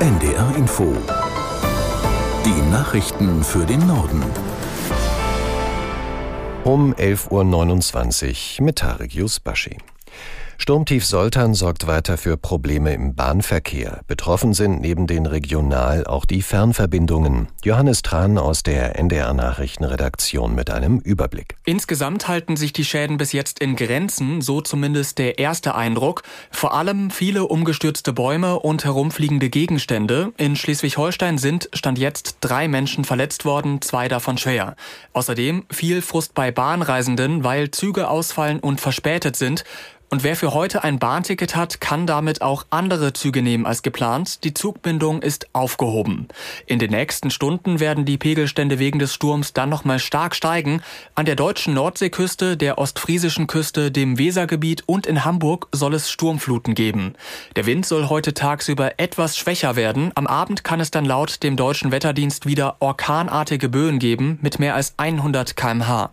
NDR Info. Die Nachrichten für den Norden. Um 11.29 Uhr mit Tarek Yusbashi. Sturmtief Soltan sorgt weiter für Probleme im Bahnverkehr. Betroffen sind neben den Regional auch die Fernverbindungen. Johannes Tran aus der NDR Nachrichtenredaktion mit einem Überblick. Insgesamt halten sich die Schäden bis jetzt in Grenzen, so zumindest der erste Eindruck. Vor allem viele umgestürzte Bäume und herumfliegende Gegenstände. In Schleswig-Holstein sind stand jetzt drei Menschen verletzt worden, zwei davon schwer. Außerdem viel Frust bei Bahnreisenden, weil Züge ausfallen und verspätet sind. Und wer für heute ein Bahnticket hat, kann damit auch andere Züge nehmen als geplant. Die Zugbindung ist aufgehoben. In den nächsten Stunden werden die Pegelstände wegen des Sturms dann nochmal stark steigen. An der deutschen Nordseeküste, der ostfriesischen Küste, dem Wesergebiet und in Hamburg soll es Sturmfluten geben. Der Wind soll heute tagsüber etwas schwächer werden. Am Abend kann es dann laut dem deutschen Wetterdienst wieder orkanartige Böen geben mit mehr als 100 kmh.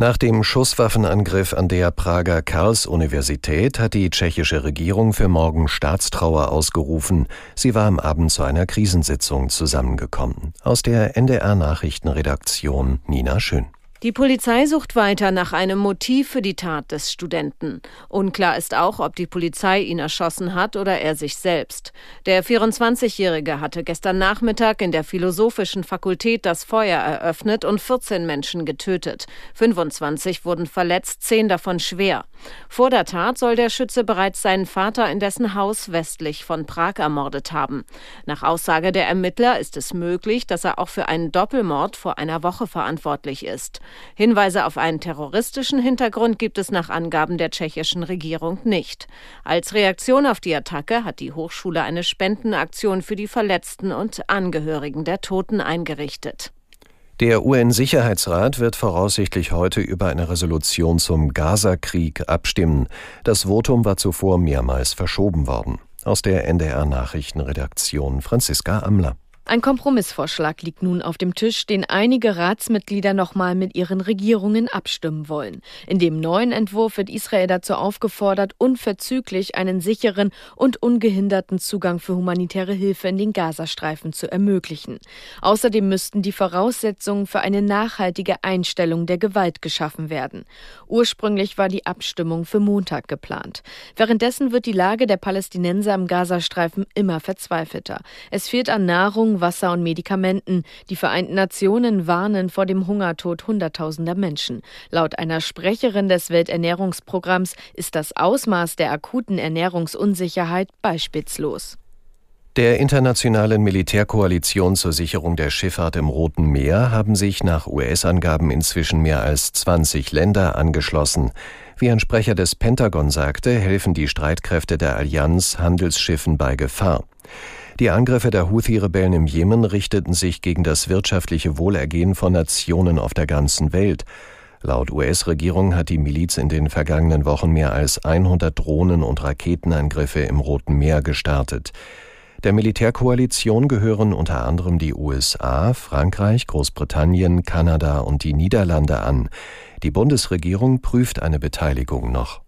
Nach dem Schusswaffenangriff an der Prager Karls-Universität hat die tschechische Regierung für morgen Staatstrauer ausgerufen. Sie war am Abend zu einer Krisensitzung zusammengekommen. Aus der NDR Nachrichtenredaktion Nina Schön. Die Polizei sucht weiter nach einem Motiv für die Tat des Studenten. Unklar ist auch, ob die Polizei ihn erschossen hat oder er sich selbst. Der 24-Jährige hatte gestern Nachmittag in der Philosophischen Fakultät das Feuer eröffnet und 14 Menschen getötet. 25 wurden verletzt, 10 davon schwer. Vor der Tat soll der Schütze bereits seinen Vater in dessen Haus westlich von Prag ermordet haben. Nach Aussage der Ermittler ist es möglich, dass er auch für einen Doppelmord vor einer Woche verantwortlich ist. Hinweise auf einen terroristischen Hintergrund gibt es nach Angaben der tschechischen Regierung nicht. Als Reaktion auf die Attacke hat die Hochschule eine Spendenaktion für die Verletzten und Angehörigen der Toten eingerichtet. Der UN-Sicherheitsrat wird voraussichtlich heute über eine Resolution zum Gaza-Krieg abstimmen. Das Votum war zuvor mehrmals verschoben worden. Aus der NDR Nachrichtenredaktion Franziska Amler. Ein Kompromissvorschlag liegt nun auf dem Tisch, den einige Ratsmitglieder nochmal mit ihren Regierungen abstimmen wollen. In dem neuen Entwurf wird Israel dazu aufgefordert, unverzüglich einen sicheren und ungehinderten Zugang für humanitäre Hilfe in den Gazastreifen zu ermöglichen. Außerdem müssten die Voraussetzungen für eine nachhaltige Einstellung der Gewalt geschaffen werden. Ursprünglich war die Abstimmung für Montag geplant. Währenddessen wird die Lage der Palästinenser im Gazastreifen immer verzweifelter. Es fehlt an Nahrung, Wasser und Medikamenten. Die Vereinten Nationen warnen vor dem Hungertod Hunderttausender Menschen. Laut einer Sprecherin des Welternährungsprogramms ist das Ausmaß der akuten Ernährungsunsicherheit beispielslos. Der internationalen Militärkoalition zur Sicherung der Schifffahrt im Roten Meer haben sich nach US-Angaben inzwischen mehr als 20 Länder angeschlossen. Wie ein Sprecher des Pentagon sagte, helfen die Streitkräfte der Allianz Handelsschiffen bei Gefahr. Die Angriffe der Houthi-Rebellen im Jemen richteten sich gegen das wirtschaftliche Wohlergehen von Nationen auf der ganzen Welt. Laut US-Regierung hat die Miliz in den vergangenen Wochen mehr als 100 Drohnen- und Raketenangriffe im Roten Meer gestartet. Der Militärkoalition gehören unter anderem die USA, Frankreich, Großbritannien, Kanada und die Niederlande an. Die Bundesregierung prüft eine Beteiligung noch.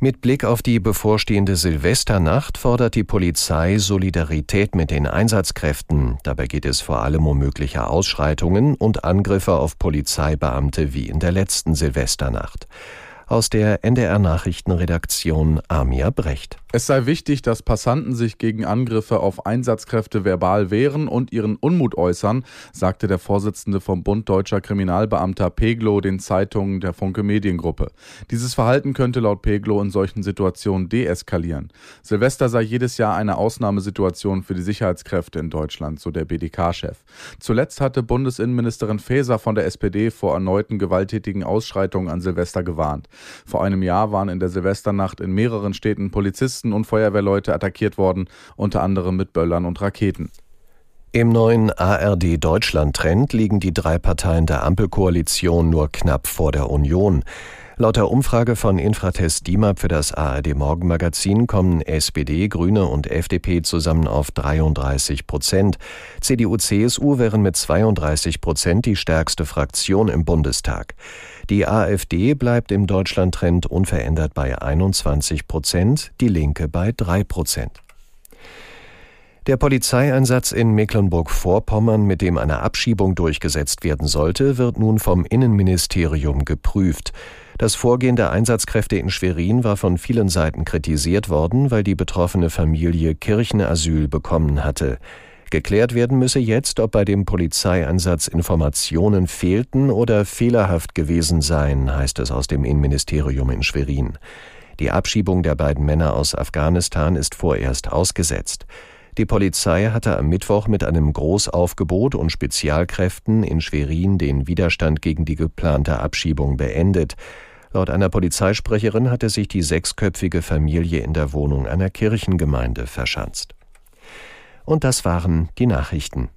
Mit Blick auf die bevorstehende Silvesternacht fordert die Polizei Solidarität mit den Einsatzkräften. Dabei geht es vor allem um mögliche Ausschreitungen und Angriffe auf Polizeibeamte wie in der letzten Silvesternacht. Aus der NDR Nachrichtenredaktion Amir Brecht. Es sei wichtig, dass Passanten sich gegen Angriffe auf Einsatzkräfte verbal wehren und ihren Unmut äußern, sagte der Vorsitzende vom Bund Deutscher Kriminalbeamter Peglo den Zeitungen der Funke Mediengruppe. Dieses Verhalten könnte laut Peglo in solchen Situationen deeskalieren. Silvester sei jedes Jahr eine Ausnahmesituation für die Sicherheitskräfte in Deutschland, so der BDK-Chef. Zuletzt hatte Bundesinnenministerin Faeser von der SPD vor erneuten gewalttätigen Ausschreitungen an Silvester gewarnt. Vor einem Jahr waren in der Silvesternacht in mehreren Städten Polizisten und Feuerwehrleute attackiert worden, unter anderem mit Böllern und Raketen. Im neuen ARD Deutschland-Trend liegen die drei Parteien der Ampelkoalition nur knapp vor der Union. Laut der Umfrage von Infratest DIMAP für das ARD Morgenmagazin kommen SPD, Grüne und FDP zusammen auf 33 Prozent. CDU, CSU wären mit 32 Prozent die stärkste Fraktion im Bundestag. Die AfD bleibt im Deutschlandtrend unverändert bei 21 Prozent, die Linke bei 3 Prozent. Der Polizeieinsatz in Mecklenburg-Vorpommern, mit dem eine Abschiebung durchgesetzt werden sollte, wird nun vom Innenministerium geprüft. Das Vorgehen der Einsatzkräfte in Schwerin war von vielen Seiten kritisiert worden, weil die betroffene Familie Kirchenasyl bekommen hatte. Geklärt werden müsse jetzt, ob bei dem Polizeieinsatz Informationen fehlten oder fehlerhaft gewesen seien, heißt es aus dem Innenministerium in Schwerin. Die Abschiebung der beiden Männer aus Afghanistan ist vorerst ausgesetzt. Die Polizei hatte am Mittwoch mit einem Großaufgebot und Spezialkräften in Schwerin den Widerstand gegen die geplante Abschiebung beendet. Laut einer Polizeisprecherin hatte sich die sechsköpfige Familie in der Wohnung einer Kirchengemeinde verschanzt. Und das waren die Nachrichten.